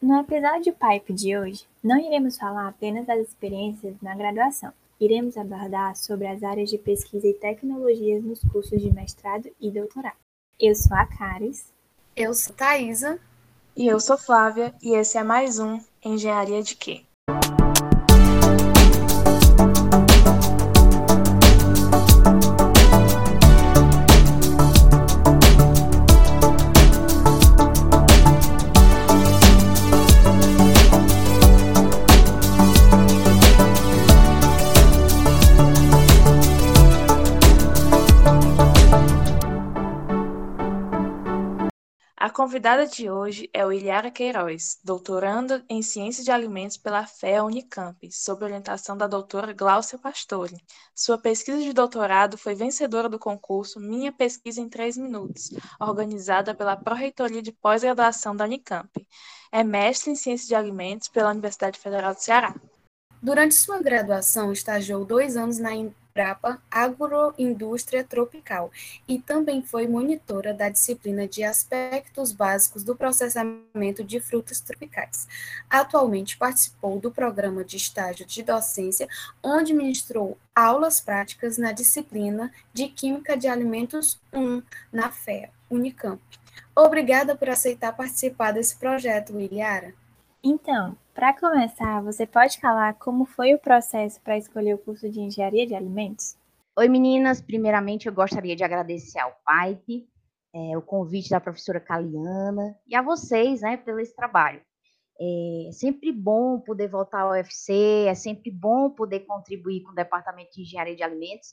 No episódio Pipe de hoje, não iremos falar apenas das experiências na graduação. Iremos abordar sobre as áreas de pesquisa e tecnologias nos cursos de mestrado e doutorado. Eu sou a Caris. Eu sou Thaisa. E eu sou Flávia, e esse é mais um Engenharia de Quê? Convidada de hoje é o Ilhara Queiroz, doutorando em Ciência de Alimentos pela FEA Unicamp, sob orientação da doutora Glaucia Pastore. Sua pesquisa de doutorado foi vencedora do concurso Minha Pesquisa em Três Minutos, organizada pela Pró-Reitoria de Pós-Graduação da Unicamp. É mestre em Ciência de Alimentos pela Universidade Federal do Ceará. Durante sua graduação, estagiou dois anos na Embrapa Agroindústria Tropical e também foi monitora da disciplina de Aspectos Básicos do Processamento de Frutas Tropicais. Atualmente participou do programa de estágio de docência, onde ministrou aulas práticas na disciplina de Química de Alimentos 1 na FEA, Unicamp. Obrigada por aceitar participar desse projeto, Liliara. Então, para começar, você pode falar como foi o processo para escolher o curso de Engenharia de Alimentos? Oi, meninas. Primeiramente, eu gostaria de agradecer ao PAIP, é, o convite da professora Caliana e a vocês, né, pelo esse trabalho. É sempre bom poder voltar ao UFC, é sempre bom poder contribuir com o Departamento de Engenharia de Alimentos,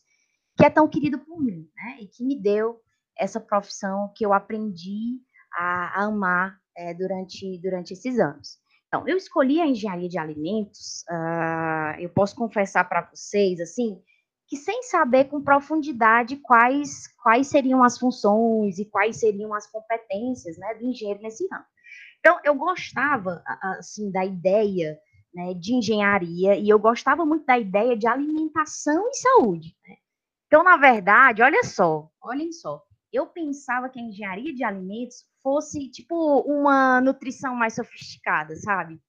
que é tão querido por mim, né, e que me deu essa profissão que eu aprendi a, a amar é, durante, durante esses anos. Então, eu escolhi a engenharia de alimentos, uh, eu posso confessar para vocês, assim, que sem saber com profundidade quais, quais seriam as funções e quais seriam as competências né, do engenheiro nesse ramo. Então, eu gostava, assim, da ideia né, de engenharia e eu gostava muito da ideia de alimentação e saúde. Né? Então, na verdade, olha só, olhem só, eu pensava que a engenharia de alimentos fosse tipo uma nutrição mais sofisticada, sabe?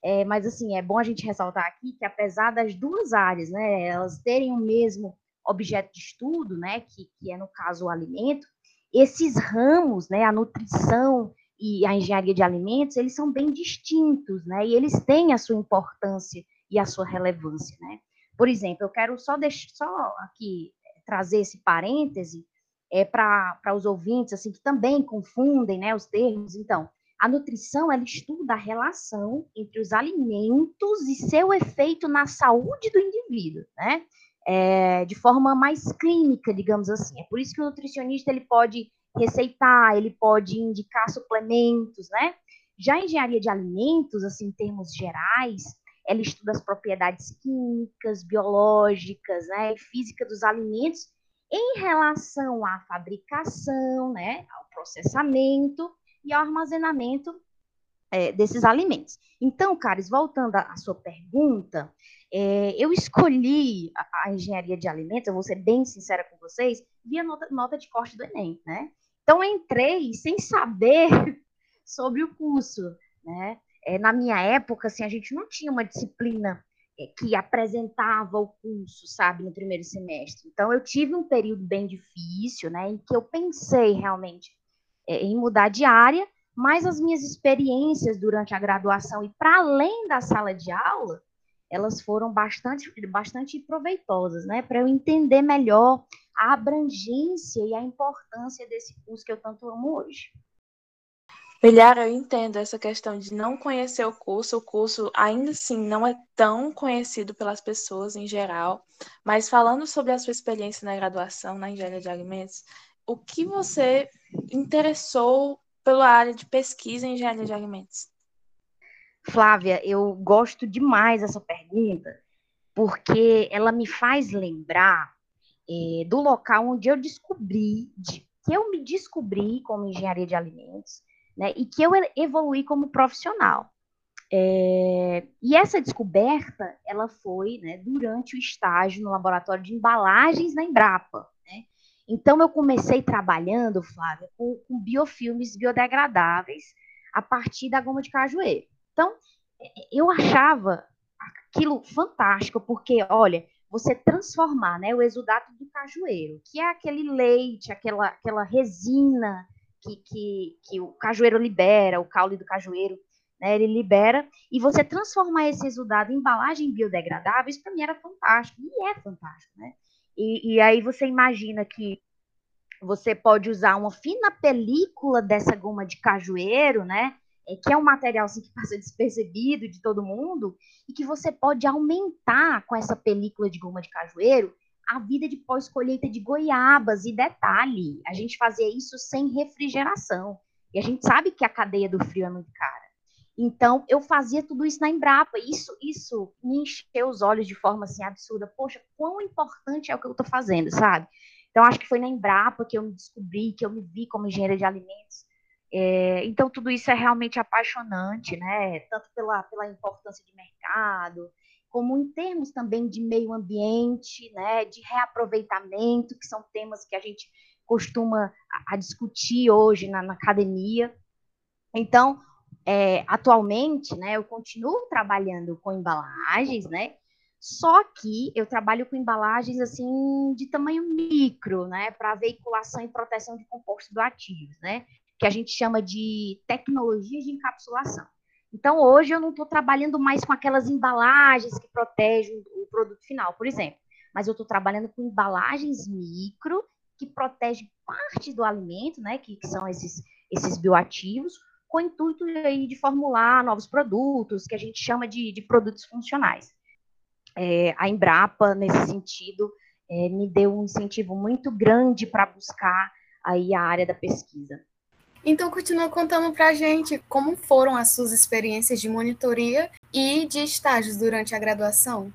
É, mas assim, é bom a gente ressaltar aqui que apesar das duas áreas, né, elas terem o mesmo objeto de estudo, né, que, que é no caso o alimento, esses ramos, né, a nutrição e a engenharia de alimentos, eles são bem distintos, né, e eles têm a sua importância e a sua relevância, né. Por exemplo, eu quero só deixar só aqui trazer esse parêntese é, para os ouvintes, assim, que também confundem né, os termos. Então, a nutrição, ela estuda a relação entre os alimentos e seu efeito na saúde do indivíduo, né? É, de forma mais clínica, digamos assim. É por isso que o nutricionista ele pode receitar, ele pode indicar suplementos, né? Já a engenharia de alimentos, assim, em termos gerais, ela estuda as propriedades químicas, biológicas, né, e física dos alimentos em relação à fabricação, né, ao processamento e ao armazenamento é, desses alimentos. Então, Caris, voltando à sua pergunta, é, eu escolhi a, a, engenharia de alimentos, eu vou ser bem sincera com vocês, via nota, nota de corte do Enem, né? Então, entrei sem saber sobre o curso, né? É, na minha época, assim, a gente não tinha uma disciplina que apresentava o curso, sabe, no primeiro semestre. Então, eu tive um período bem difícil, né, em que eu pensei realmente é, em mudar de área, mas as minhas experiências durante a graduação e para além da sala de aula, elas foram bastante, bastante proveitosas, né, para eu entender melhor a abrangência e a importância desse curso que eu tanto amo hoje. Vilhar, eu entendo essa questão de não conhecer o curso. O curso, ainda assim, não é tão conhecido pelas pessoas em geral. Mas falando sobre a sua experiência na graduação na engenharia de alimentos, o que você interessou pela área de pesquisa em engenharia de alimentos? Flávia, eu gosto demais dessa pergunta, porque ela me faz lembrar é, do local onde eu descobri, de, que eu me descobri como engenharia de alimentos, né, e que eu evoluí como profissional. É, e essa descoberta, ela foi né, durante o estágio no laboratório de embalagens na Embrapa. Né? Então, eu comecei trabalhando, Flávia, com, com biofilmes biodegradáveis a partir da goma de cajueiro. Então, eu achava aquilo fantástico, porque, olha, você transformar né, o exudato do cajueiro, que é aquele leite, aquela, aquela resina que, que, que o cajueiro libera, o caule do cajueiro, né, ele libera, e você transformar esse exudado em embalagem biodegradável, isso para mim era fantástico, e é fantástico, né? E, e aí você imagina que você pode usar uma fina película dessa goma de cajueiro, né? É, que é um material assim, que passa despercebido de todo mundo, e que você pode aumentar com essa película de goma de cajueiro a vida de pós-colheita de goiabas. E detalhe, a gente fazia isso sem refrigeração. E a gente sabe que a cadeia do frio é muito cara. Então, eu fazia tudo isso na Embrapa. Isso, isso me encheu os olhos de forma assim absurda. Poxa, quão importante é o que eu estou fazendo, sabe? Então, acho que foi na Embrapa que eu me descobri, que eu me vi como engenheira de alimentos. É, então, tudo isso é realmente apaixonante, né? Tanto pela, pela importância de mercado, como em termos também de meio ambiente, né? De reaproveitamento, que são temas que a gente costuma a, a discutir hoje na, na academia. Então, é, atualmente, né, eu continuo trabalhando com embalagens, né, só que eu trabalho com embalagens assim de tamanho micro, né, para veiculação e proteção de compostos bioativos, né, que a gente chama de tecnologia de encapsulação. Então, hoje eu não estou trabalhando mais com aquelas embalagens que protegem o produto final, por exemplo, mas eu estou trabalhando com embalagens micro que protegem parte do alimento, né, que, que são esses, esses bioativos, com o intuito aí de formular novos produtos, que a gente chama de, de produtos funcionais. É, a Embrapa, nesse sentido, é, me deu um incentivo muito grande para buscar aí a área da pesquisa. Então, continua contando para a gente como foram as suas experiências de monitoria e de estágios durante a graduação.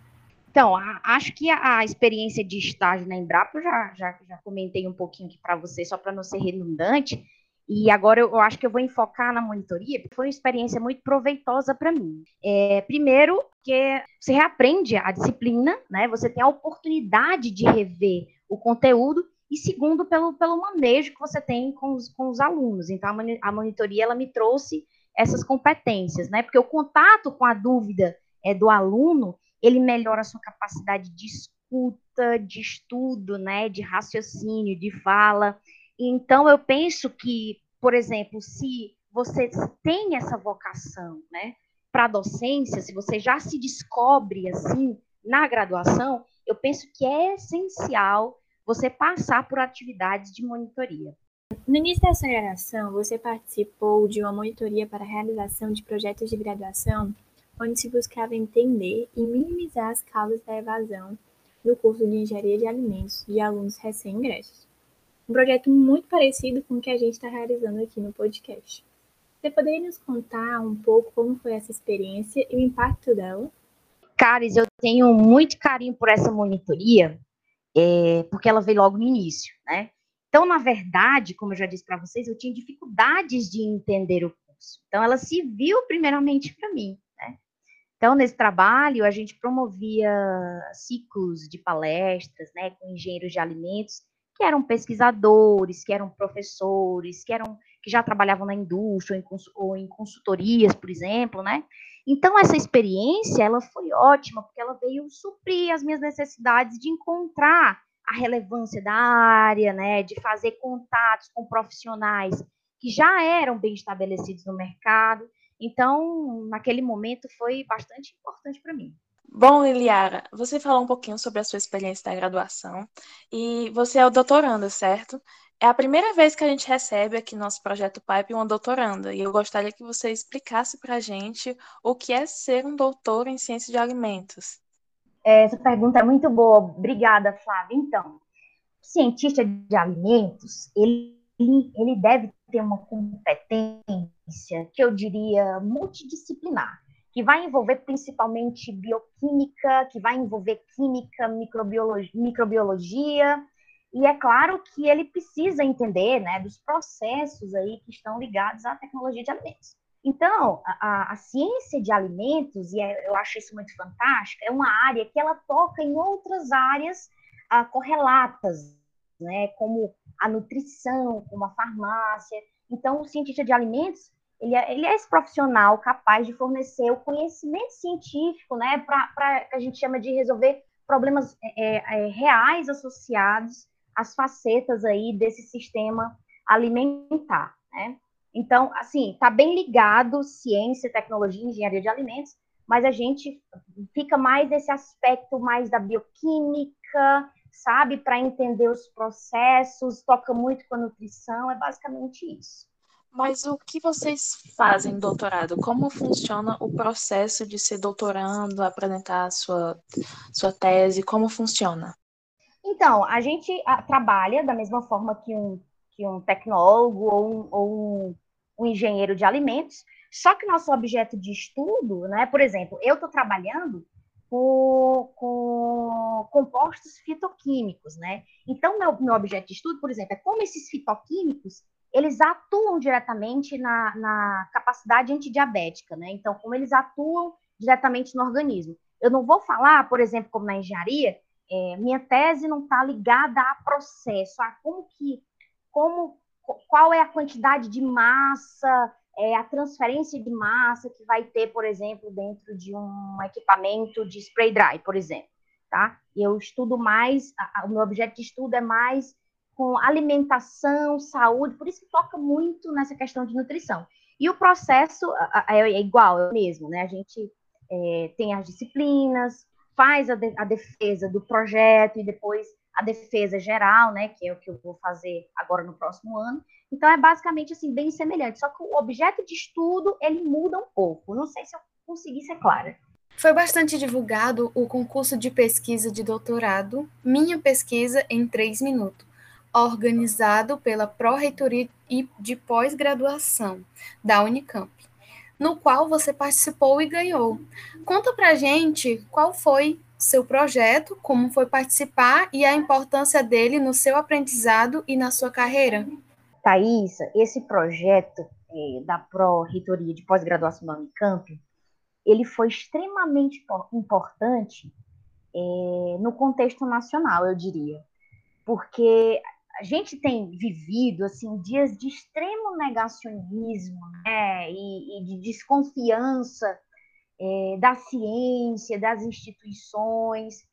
Então, a, acho que a, a, experiência de estágio na Embrapa, já, já, já comentei um pouquinho aqui para você, só para não ser redundante, e agora eu, eu, acho que eu vou enfocar na monitoria, porque foi uma experiência muito proveitosa para mim. É, primeiro, que você reaprende a disciplina, né? Você tem a oportunidade de rever o conteúdo, e segundo, pelo, pelo manejo que você tem com os, com os alunos. Então, a, monitoria ela me trouxe essas competências, né? Porque o contato com a dúvida é, do aluno, ele melhora a sua capacidade de escuta, de estudo, né? De raciocínio, de fala. Então, eu penso que, por exemplo, se você tem essa vocação, né, para a docência, se você já se descobre assim na graduação, eu penso que é essencial você passar por atividades de monitoria. No início da sua graduação, você participou de uma monitoria para a realização de projetos de graduação, onde se buscava entender e minimizar as causas da evasão no curso de Engenharia de Alimentos de alunos recém-ingressos um projeto muito parecido com o que a gente está realizando aqui no podcast. Você poderia nos contar um pouco como foi essa experiência e o impacto dela? Caris, eu tenho muito carinho por essa monitoria, é, porque ela veio logo no início, né? Então, na verdade, como eu já disse para vocês, eu tinha dificuldades de entender o curso. Então, ela se viu primeiramente para mim, né? Então, nesse trabalho, a gente promovia ciclos de palestras, né, com engenheiros de alimentos, que eram pesquisadores, que eram professores, que eram que já trabalhavam na indústria ou em, consultorias, por exemplo, né? Então essa experiência ela foi ótima porque ela veio suprir as minhas necessidades de encontrar a relevância da área, né? De fazer contatos com profissionais que já eram bem estabelecidos no mercado. Então naquele momento foi bastante importante para mim. Bom, Eliara, você falou um pouquinho sobre a sua experiência da graduação e você é o doutoranda, certo? É a primeira vez que a gente recebe aqui no nosso projeto Pipe uma doutoranda e eu gostaria que você explicasse para a gente o que é ser um doutor em ciência de alimentos. Essa pergunta é muito boa, obrigada, Flávia. Então, o cientista de alimentos, ele, ele deve ter uma competência que eu diria multidisciplinar que vai envolver principalmente bioquímica, que vai envolver química, microbiologia, microbiologia e é claro que ele precisa entender né, dos processos aí que estão ligados à tecnologia de alimentos. Então, a, a, ciência de alimentos, e é, eu acho isso muito fantástico, é uma área que ela toca em outras áreas ah, correlatas, né, como a nutrição, como a farmácia. Então, o cientista de alimentos, ele é, ele é esse profissional capaz de fornecer o conhecimento científico, né, para que a gente chama de resolver problemas é, é, é, reais associados às facetas aí desse sistema alimentar, né? Então, assim, está bem ligado ciência, tecnologia, engenharia de alimentos, mas a gente fica mais nesse aspecto mais da bioquímica, sabe, para entender os processos, toca muito com a nutrição, é basicamente isso. Mas o que vocês fazem doutorado? Como funciona o processo de ser doutorando, apresentar a sua, sua tese? Como funciona? Então, a gente ah, trabalha da mesma forma que um, que um tecnólogo ou um, ou um, um engenheiro de alimentos, só que nosso objeto de estudo, né, por exemplo, eu estou trabalhando com, com, compostos fitoquímicos, né? Então, meu, meu objeto de estudo, por exemplo, é como esses fitoquímicos eles atuam diretamente na, na capacidade antidiabética, né? Então, como eles atuam diretamente no organismo. Eu não vou falar, por exemplo, como na engenharia, é, minha tese não está ligada a processo, a como que, como, qual é a quantidade de massa, é, a transferência de massa que vai ter, por exemplo, dentro de um equipamento de spray dry, por exemplo, tá? Eu estudo mais, a, o meu objeto de estudo é mais com alimentação, saúde, por isso que toca muito nessa questão de nutrição. E o processo é igual, é o mesmo, né? A gente é, tem as disciplinas, faz a, de, a, defesa do projeto e depois a defesa geral, né? Que é o que eu vou fazer agora no próximo ano. Então é basicamente assim bem semelhante, só que o objeto de estudo ele muda um pouco. Não sei se eu consegui ser clara. Foi bastante divulgado o concurso de pesquisa de doutorado Minha Pesquisa em Três Minutos organizado pela Pró-Reitoria de Pós-Graduação da Unicamp, no qual você participou e ganhou. Conta pra gente qual foi seu projeto, como foi participar e a importância dele no seu aprendizado e na sua carreira. Thaisa, esse projeto é, da Pró-Reitoria de Pós-Graduação da Unicamp, ele foi extremamente importante é, no contexto nacional, eu diria, porque a gente tem vivido assim dias de extremo negacionismo né, e, e de desconfiança é, da ciência, das instituições.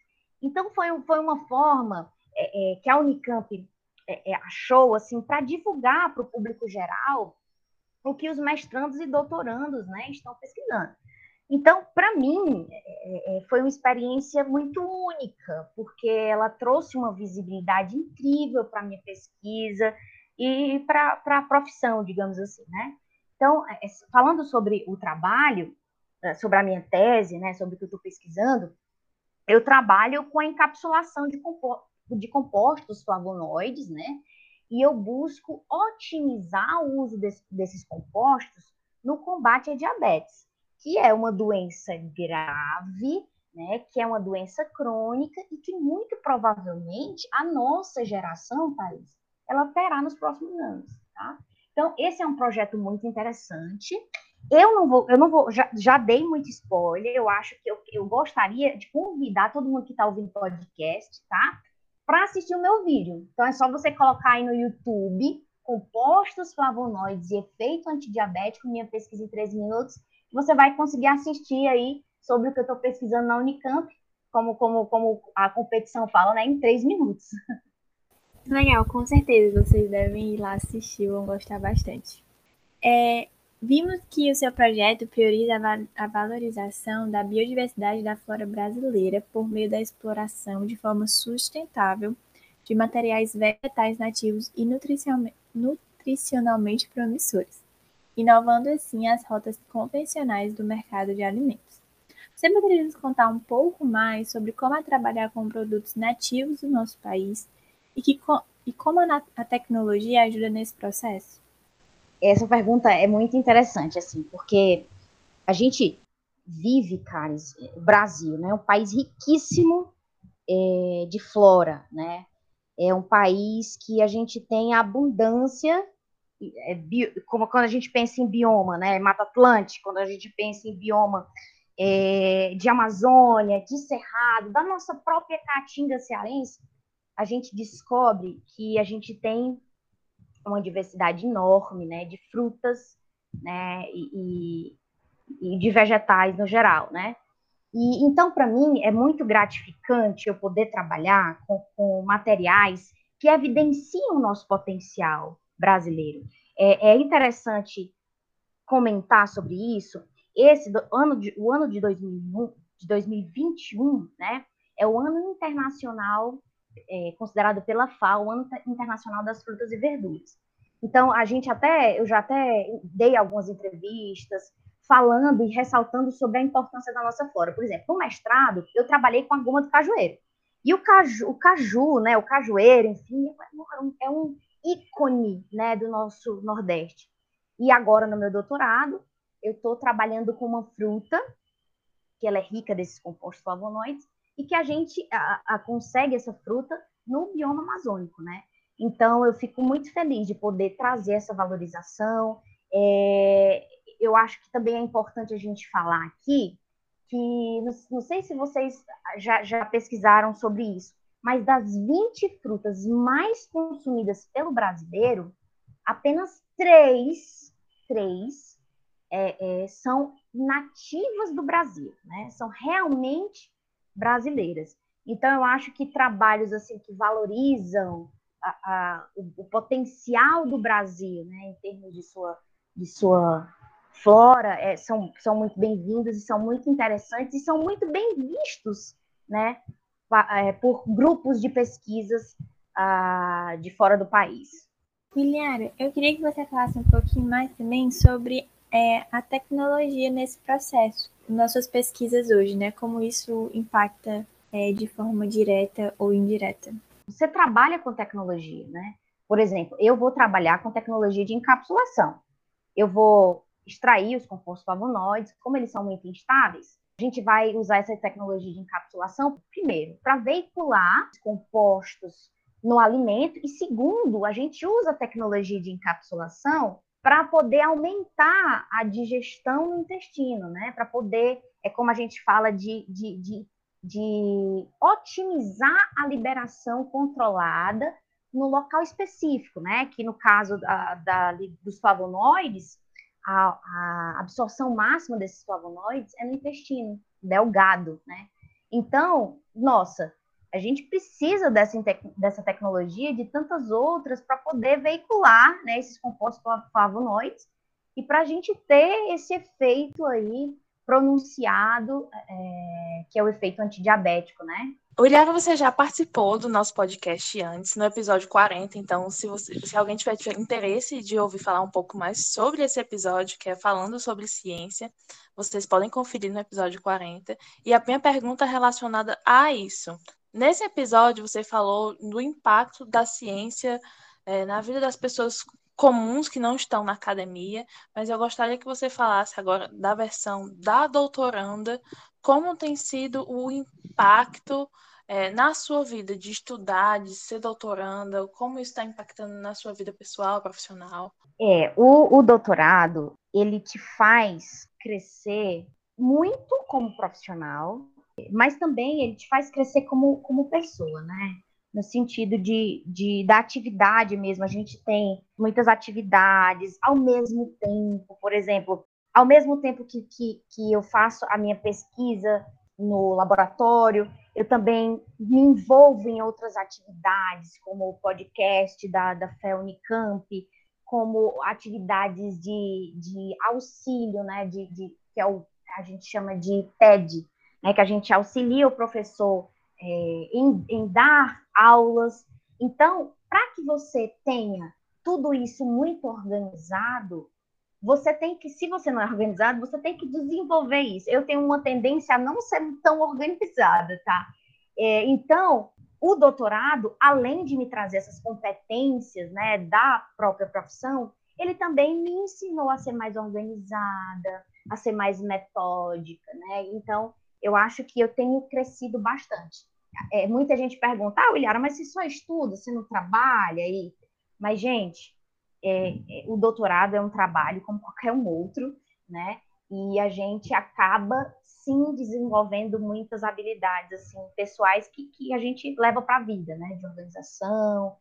Então foi, foi uma forma é, é, que a Unicamp é, é, achou assim para divulgar para o público geral o que os mestrandos e doutorandos né, estão pesquisando. Então, para mim, é, é, foi uma experiência muito única, porque ela trouxe uma visibilidade incrível para a minha pesquisa e para a profissão, digamos assim, né? Então, é, falando sobre o trabalho, sobre a minha tese, né, sobre o que eu estou pesquisando, eu trabalho com a encapsulação de, de compostos flavonoides, né? E eu busco otimizar o uso desse, desses compostos no combate à diabetes que é uma doença grave, né, que é uma doença crônica e que muito provavelmente a nossa geração, Thaís, ela terá nos próximos anos, tá? Então, esse é um projeto muito interessante. Eu não vou, eu não vou, já, já dei muito spoiler, eu acho que eu, eu gostaria de convidar todo mundo que está ouvindo podcast, tá? Para assistir o meu vídeo. Então, é só você colocar aí no YouTube compostos flavonoides e efeito antidiabético, minha pesquisa em 13 minutos, você vai conseguir assistir aí sobre o que eu estou pesquisando na Unicamp, como, como, como a competição fala, né, em três minutos. Legal, com certeza vocês devem ir lá assistir, vão gostar bastante. É, vimos que o seu projeto prioriza a valorização da biodiversidade da flora brasileira por meio da exploração de forma sustentável de materiais vegetais nativos e nutricionalmente promissores inovando assim as rotas convencionais do mercado de alimentos. Você poderia nos contar um pouco mais sobre como é trabalhar com produtos nativos do nosso país e, que, e como a, a tecnologia ajuda nesse processo? Essa pergunta é muito interessante, assim, porque a gente vive, Caris, o Brasil, né, um país riquíssimo é, de flora, né, é um país que a gente tem abundância é, bio, como quando a gente pensa em bioma, né, Mata Atlântica, quando a gente pensa em bioma é, de Amazônia, de Cerrado, da nossa própria caatinga cearense, a gente descobre que a gente tem uma diversidade enorme, né, de frutas, né, e, e, e de vegetais no geral, né? E então, para mim, é muito gratificante eu poder trabalhar com, com materiais que evidenciam o nosso potencial brasileiro. É, é interessante comentar sobre isso. Esse do, ano de, o ano de, 2001, de 2021, né, é o ano internacional é, considerado pela FAO, o ano internacional das frutas e verduras. Então, a gente até, eu já até dei algumas entrevistas falando e ressaltando sobre a importância da nossa flora. Por exemplo, no mestrado, eu trabalhei com a goma do cajueiro. E o caju, o caju, né, o cajueiro, enfim, é um ícone, né, do nosso Nordeste. E agora, no meu doutorado, eu estou trabalhando com uma fruta, que ela é rica desses compostos flavonoides, e que a gente a, a consegue essa fruta no bioma amazônico, né? Então, eu fico muito feliz de poder trazer essa valorização. É, eu acho que também é importante a gente falar aqui que, não, não sei se vocês já, já pesquisaram sobre isso, mas das 20 frutas mais consumidas pelo brasileiro, apenas três, três é, é, são nativas do Brasil, né? São realmente brasileiras. Então, eu acho que trabalhos assim que valorizam a, a, o, o, potencial do Brasil, né, em termos de sua, de sua flora, é, são, são muito bem-vindos e são muito interessantes e são muito bem vistos, né, é, por grupos de pesquisas uh, de fora do país. Miliara, eu queria que você falasse um pouquinho mais também sobre é, a tecnologia nesse processo, nossas pesquisas hoje, né? Como isso impacta é, de forma direta ou indireta. Você trabalha com tecnologia, né? Por exemplo, eu vou trabalhar com tecnologia de encapsulação. Eu vou extrair os compostos flavonoides, como eles são muito instáveis, a gente vai usar essa tecnologia de encapsulação, primeiro, para veicular os compostos no alimento, e segundo, a gente usa a tecnologia de encapsulação para poder aumentar a digestão no intestino, né? Para poder, é como a gente fala, de, de, de, de otimizar a liberação controlada no local específico, né? Que no caso da, da, dos flavonoides, a, a absorção máxima desses flavonoides é no intestino delgado, né? Então, nossa, a gente precisa dessa, dessa tecnologia de tantas outras para poder veicular né, esses compostos flavonoides e para a gente ter esse efeito aí pronunciado, é, que é o efeito antidiabético, né? William, você já participou do nosso podcast antes, no episódio 40, então se, você, se alguém tiver interesse de ouvir falar um pouco mais sobre esse episódio, que é falando sobre ciência, vocês podem conferir no episódio 40. E a minha pergunta é relacionada a isso. Nesse episódio, você falou do impacto da ciência é, na vida das pessoas comuns que não estão na academia, mas eu gostaria que você falasse agora da versão da doutoranda, como tem sido o impacto é, na sua vida de estudar, de ser doutoranda, como isso está impactando na sua vida pessoal, profissional? É, o, o doutorado, ele te faz crescer muito como profissional, mas também ele te faz crescer como, como pessoa, né? No sentido de, de da atividade mesmo. A gente tem muitas atividades ao mesmo tempo, por exemplo, ao mesmo tempo que, que, que eu faço a minha pesquisa no laboratório, eu também me envolvo em outras atividades, como o podcast da, da FE Unicamp, como atividades de, de auxílio, né, de, de, que é o, a gente chama de TED, né, que a gente auxilia o professor é, em, em dar aulas. Então, para que você tenha tudo isso muito organizado, você tem que, se você não é organizado, você tem que desenvolver isso. Eu tenho uma tendência a não ser tão organizada, tá? É, então, o doutorado, além de me trazer essas competências, né, da própria profissão, ele também me ensinou a ser mais organizada, a ser mais metódica, né? Então, eu acho que eu tenho crescido bastante. É, muita gente pergunta, ah, Williara, mas você só estuda, você não trabalha? E... Mas, gente, é, é, o doutorado é um trabalho como qualquer um outro, né? E a gente acaba sim desenvolvendo muitas habilidades assim pessoais que, que a gente leva para a vida, né? De organização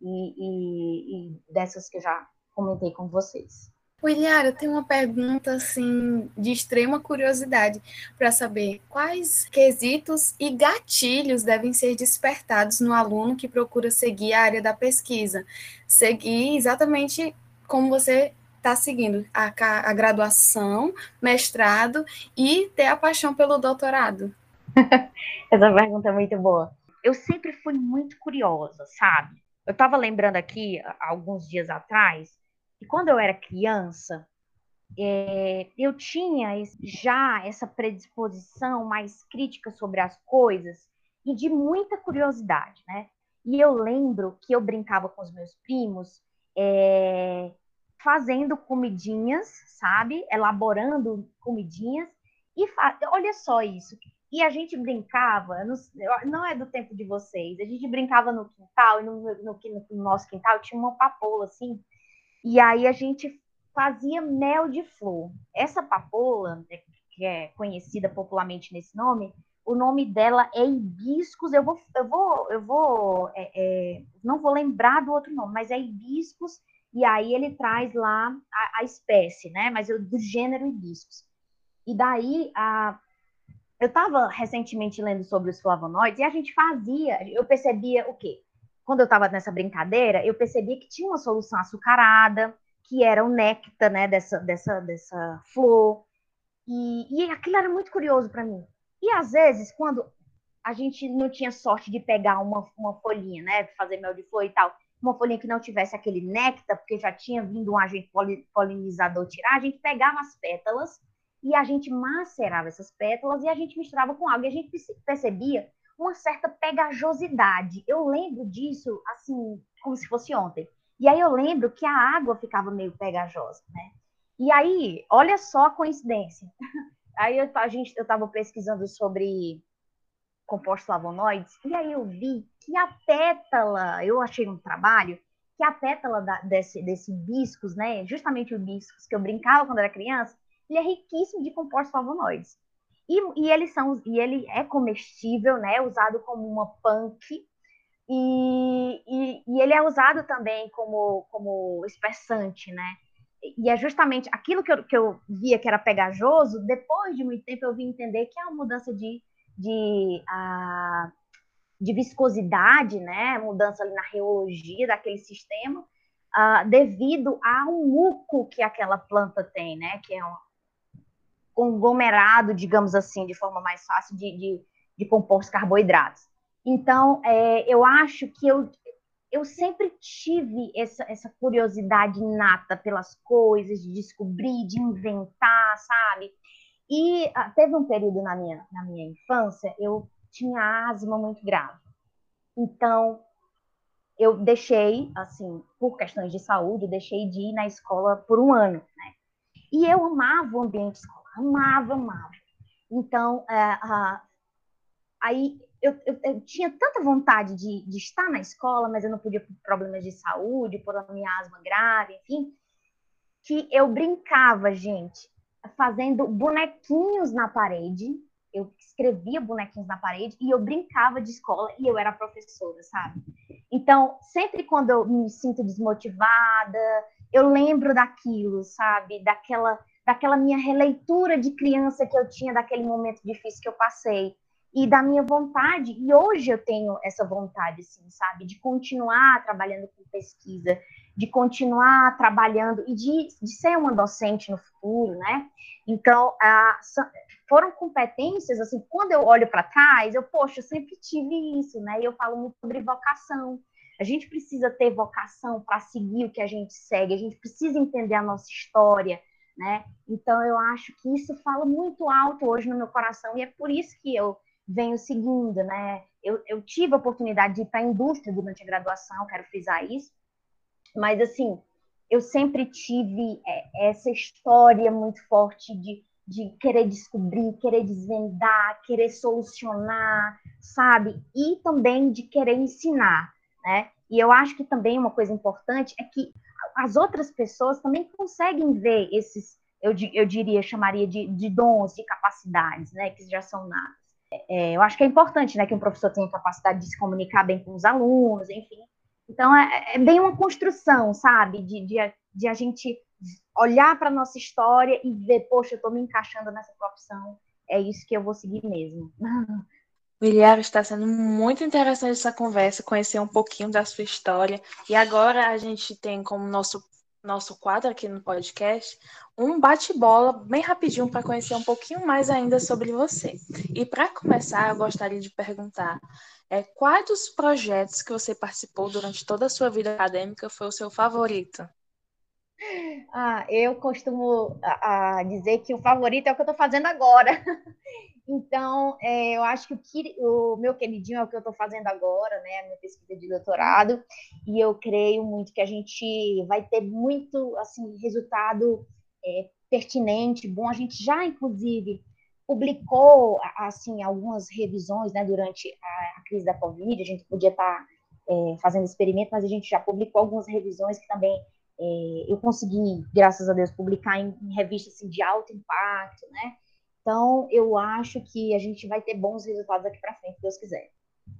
e, e, e, dessas que eu já comentei com vocês. William, eu tenho uma pergunta assim de extrema curiosidade para saber quais quesitos e gatilhos devem ser despertados no aluno que procura seguir a área da pesquisa. Seguir exatamente como você está seguindo a, a, graduação, mestrado e ter a paixão pelo doutorado. Essa pergunta é muito boa. Eu sempre fui muito curiosa, sabe? Eu estava lembrando aqui, alguns dias atrás, e quando eu era criança, é, eu tinha já essa predisposição mais crítica sobre as coisas e de muita curiosidade, né? E eu lembro que eu brincava com os meus primos é, fazendo comidinhas, sabe? Elaborando comidinhas. E olha só isso. E a gente brincava, no, não é do tempo de vocês, a gente brincava no quintal, e no, no, no nosso quintal tinha uma papoula assim, e aí a gente fazia mel de flor. Essa papoula, né, que é conhecida popularmente nesse nome, o nome dela é hibiscus. Eu vou, eu vou, eu vou, é, é, não vou lembrar do outro nome, mas é hibiscus. E aí ele traz lá a, a espécie, né? Mas eu, do gênero hibiscus. E daí a, eu estava recentemente lendo sobre os flavonoides e a gente fazia, eu percebia o quê? Quando eu estava nessa brincadeira, eu percebi que tinha uma solução açucarada, que era o néctar, né, dessa, dessa, dessa flor. E, e aquilo era muito curioso para mim. E às vezes, quando a gente não tinha sorte de pegar uma, uma folhinha, né, fazer mel de flor e tal, uma folhinha que não tivesse aquele néctar, porque já tinha vindo um agente polinizador tirar, a gente pegava as pétalas e a gente macerava essas pétalas e a gente misturava com água. E a gente percebia uma certa pegajosidade. Eu lembro disso, assim, como se fosse ontem. E aí eu lembro que a água ficava meio pegajosa, né? E aí, olha só a coincidência. Aí eu, a gente, eu estava pesquisando sobre compostos flavonoides, e aí eu vi que a pétala, eu achei um trabalho, que a pétala da, desse, desse hibiscus, né, justamente o hibiscus que eu brincava quando era criança, ele é riquíssimo de compostos flavonoides. E, e, eles são, e ele é comestível, né? Usado como uma punk. E, e, e, ele é usado também como, como espessante, né? E é justamente aquilo que eu, que eu via que era pegajoso, depois de muito tempo eu vim entender que é uma mudança de, de, uh, de viscosidade, né? Mudança na reologia daquele sistema, uh, devido ao muco que aquela planta tem, né? Que é uma, conglomerado, digamos assim, de forma mais fácil, de, de, de compostos carboidratos. Então, é, eu acho que eu, eu sempre tive essa, essa curiosidade inata pelas coisas, de descobrir, de inventar, sabe? E uh, teve um período na minha, na minha infância, eu tinha asma muito grave. Então, eu deixei, assim, por questões de saúde, deixei de ir na escola por um ano, né? E eu amava o ambiente escolar amava, amava. Então, é, aí eu, eu, eu, tinha tanta vontade de, de, estar na escola, mas eu não podia por problemas de saúde, por a minha asma grave, enfim, que eu brincava, gente, fazendo bonequinhos na parede. Eu escrevia bonequinhos na parede e eu brincava de escola e eu era professora, sabe? Então, sempre quando eu me sinto desmotivada, eu lembro daquilo, sabe? Daquela daquela minha releitura de criança que eu tinha daquele momento difícil que eu passei e da minha vontade, e hoje eu tenho essa vontade, assim, sabe, de continuar trabalhando com pesquisa, de continuar trabalhando e de, de ser uma docente no futuro, né? Então, ah, foram competências, assim, quando eu olho para trás, eu, poxa, eu sempre tive isso, né? E eu falo muito sobre vocação. A gente precisa ter vocação para seguir o que a gente segue, a gente precisa entender a nossa história, né? Então eu acho que isso fala muito alto hoje no meu coração e é por isso que eu venho seguindo, né? Eu, eu tive a oportunidade de ir para a indústria durante a graduação, quero frisar isso, mas assim eu sempre tive é, essa história muito forte de, de querer descobrir, querer desvendar, querer solucionar, sabe? E também de querer ensinar, né? E eu acho que também uma coisa importante é que as outras pessoas também conseguem ver esses, eu, eu diria, chamaria de, de dons, de capacidades, né, que já são natas. É, eu acho que é importante, né, que um professor tenha capacidade de se comunicar bem com os alunos, enfim. Então, é, é bem uma construção, sabe, de, de, de a gente olhar para a nossa história e ver, poxa, eu estou me encaixando nessa profissão, é isso que eu vou seguir mesmo. William, está sendo muito interessante essa conversa, conhecer um pouquinho da sua história. E agora a gente tem como nosso, nosso quadro aqui no podcast um bate-bola bem rapidinho para conhecer um pouquinho mais ainda sobre você. E para começar, eu gostaria de perguntar é, quais dos projetos que você participou durante toda a sua vida acadêmica foi o seu favorito? Ah, eu costumo a, a dizer que o favorito é o que eu estou fazendo agora. Então, é, eu acho que o, que o, meu queridinho é o que eu estou fazendo agora, né? A minha pesquisa de doutorado. E eu creio muito que a gente vai ter muito, assim, resultado é, pertinente, bom. A gente já, inclusive, publicou, assim, algumas revisões, né? Durante a, a crise da Covid. A gente podia estar tá, é, fazendo experimento, mas a gente já publicou algumas revisões que também é, eu consegui, graças a Deus, publicar em, em revistas assim, de alto impacto, né? Então, eu acho que a gente vai ter bons resultados aqui para frente, se Deus quiser.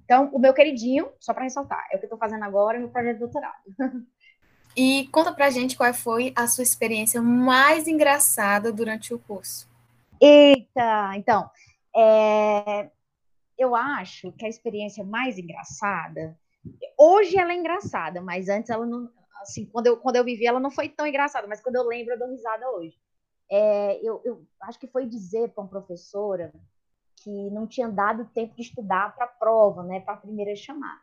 Então, o meu queridinho, só para ressaltar, é o que eu estou fazendo agora no projeto de doutorado. E conta pra gente qual foi a sua experiência mais engraçada durante o curso. Eita, então, é, eu acho que a experiência mais engraçada, hoje ela é engraçada, mas antes ela não, assim, quando eu, quando eu vivi, ela não foi tão engraçada, mas quando eu lembro, eu dou risada hoje. É, eu, eu acho que foi dizer para uma professora que não tinha dado tempo de estudar para a prova, né, para a primeira chamada.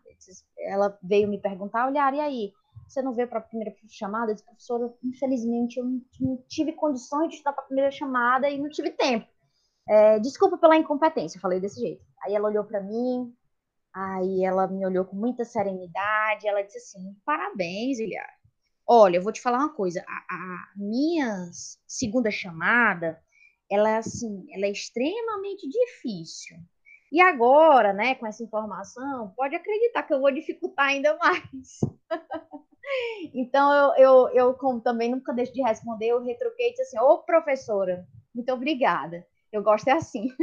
Ela veio me perguntar, olhar, e aí, você não veio para a primeira chamada? Eu disse, professora, infelizmente eu não, não tive condições de estudar para a primeira chamada e não tive tempo. É, desculpa pela incompetência, eu falei desse jeito. Aí ela olhou para mim, Aí ela me olhou com muita serenidade, ela disse assim: parabéns, Ilhar. Olha, eu vou te falar uma coisa, a, a minha segunda chamada, ela é assim, ela é extremamente difícil. E agora, né, com essa informação, pode acreditar que eu vou dificultar ainda mais. então, eu, eu, eu, como também nunca deixo de responder, eu retruquei e disse assim, ô professora, muito obrigada. Eu gosto é assim.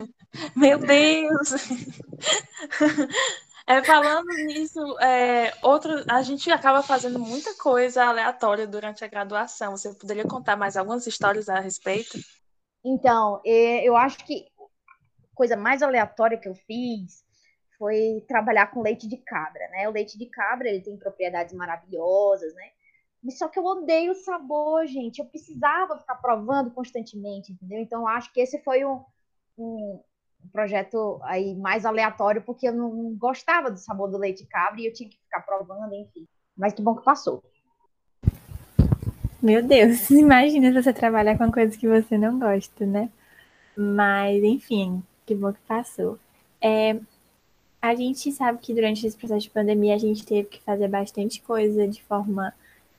Meu Deus! É, falando nisso, é, outro, a gente acaba fazendo muita coisa aleatória durante a graduação. Você poderia contar mais algumas histórias a respeito? Então, é, eu acho que a coisa mais aleatória que eu fiz foi trabalhar com leite de cabra, né? O leite de cabra, ele tem propriedades maravilhosas, né? Só que eu odeio o sabor, gente. Eu precisava ficar provando constantemente, entendeu? Então, eu acho que esse foi um, um, um projeto aí mais aleatório, porque eu não gostava do sabor do leite cabra e eu tinha que ficar provando, enfim. Mas que bom que passou. Meu Deus, imagina você trabalhar com coisas que você não gosta, né? Mas, enfim, que bom que passou. É, a gente sabe que durante esse processo de pandemia a gente teve que fazer bastante coisa de forma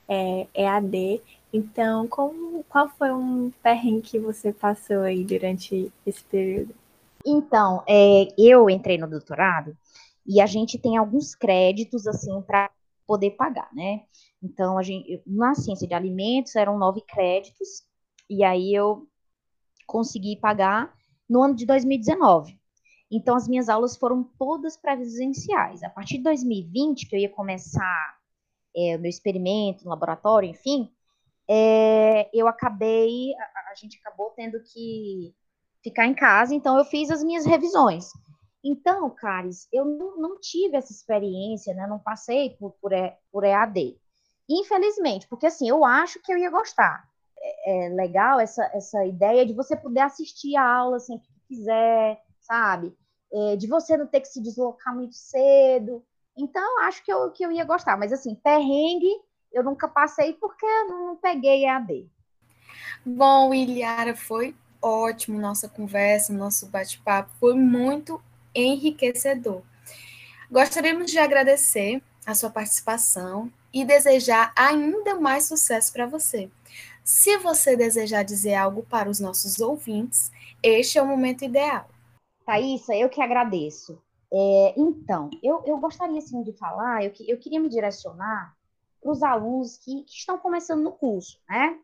é, EAD. Então, como, qual foi um perrengue que você passou aí durante esse período? Então, é, eu entrei no doutorado e a gente tem alguns créditos assim para poder pagar, né? Então, a gente, na ciência de alimentos eram nove créditos e aí eu consegui pagar no ano de 2019. Então, as minhas aulas foram todas presenciais. A partir de 2020, que eu ia começar é, o meu experimento no laboratório, enfim, é, eu acabei, a, a, gente acabou tendo que ficar em casa, então eu fiz as minhas revisões. Então, Caris, eu não, não tive essa experiência, né? Não passei por, por, por EAD. Infelizmente, porque assim, eu acho que eu ia gostar. É, é legal essa, essa ideia de você poder assistir a aula sempre que quiser, sabe? É, de você não ter que se deslocar muito cedo. Então, acho que eu, que eu ia gostar. Mas assim, perrengue eu nunca passei porque eu não peguei EAD. Bom, Iliara, foi ótimo nossa conversa, nosso bate-papo, foi muito enriquecedor. Gostaríamos de agradecer a sua participação e desejar ainda mais sucesso para você. Se você desejar dizer algo para os nossos ouvintes, este é o momento ideal. Thaisa, eu que agradeço. É, então, eu, eu gostaria assim, de falar, eu, eu queria me direcionar para os alunos que, que, estão começando no curso, né?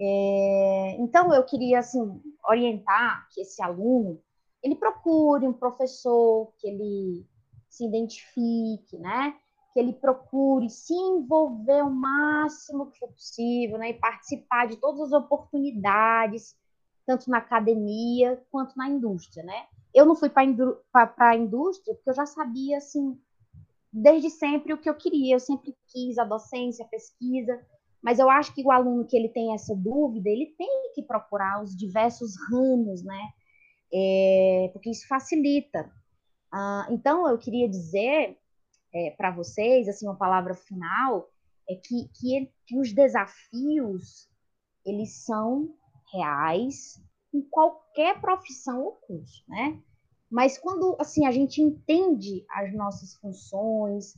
É, então, eu queria, assim, orientar que esse aluno, ele procure um professor, que ele se identifique, né? que ele procure se envolver o máximo que for possível, né, e participar de todas as oportunidades, tanto na academia quanto na indústria, né? Eu não fui para a indústria porque eu já sabia, assim, desde sempre o que eu queria, eu sempre quis a docência, a pesquisa, mas eu acho que o aluno que ele tem essa dúvida, ele tem que procurar os diversos ramos, né? É, porque isso facilita. Ah, então, eu queria dizer é, para vocês, assim, uma palavra final, é que, que, ele, que os desafios, eles são reais em qualquer profissão ou curso, né? Mas quando, assim, a gente entende as nossas funções,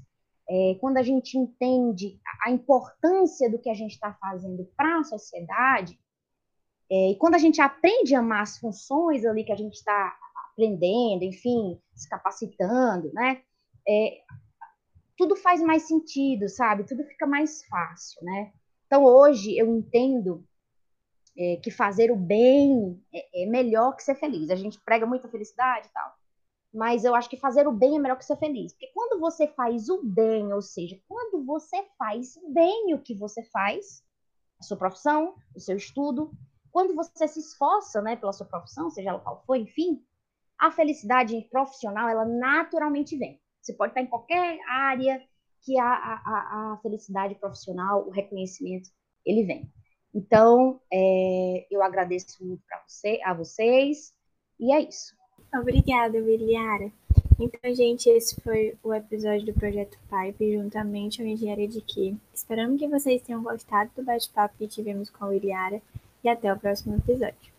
é, quando a gente entende a importância do que a gente está fazendo para a sociedade, é, e quando a gente aprende a amar as funções ali que a gente está aprendendo, enfim, se capacitando, né? É, tudo faz mais sentido, sabe? Tudo fica mais fácil, né? Então, hoje, eu entendo é, que fazer o bem é, é, melhor que ser feliz. A gente prega muita felicidade e tal, mas eu acho que fazer o bem é melhor que ser feliz. Porque quando você faz o bem, ou seja, quando você faz bem o que você faz, a sua profissão, o seu estudo, quando você se esforça, né, pela sua profissão, seja ela qual for, enfim, a felicidade profissional, ela naturalmente vem. Você pode estar em qualquer área que a, a, a felicidade profissional, o reconhecimento, ele vem. Então, é, eu agradeço muito você, a vocês, e é isso. Obrigada, Biliara. Então, gente, esse foi o episódio do Projeto Pipe, juntamente com a Engenharia de Que. Esperamos que vocês tenham gostado do bate-papo que tivemos com a Iliara e até o próximo episódio.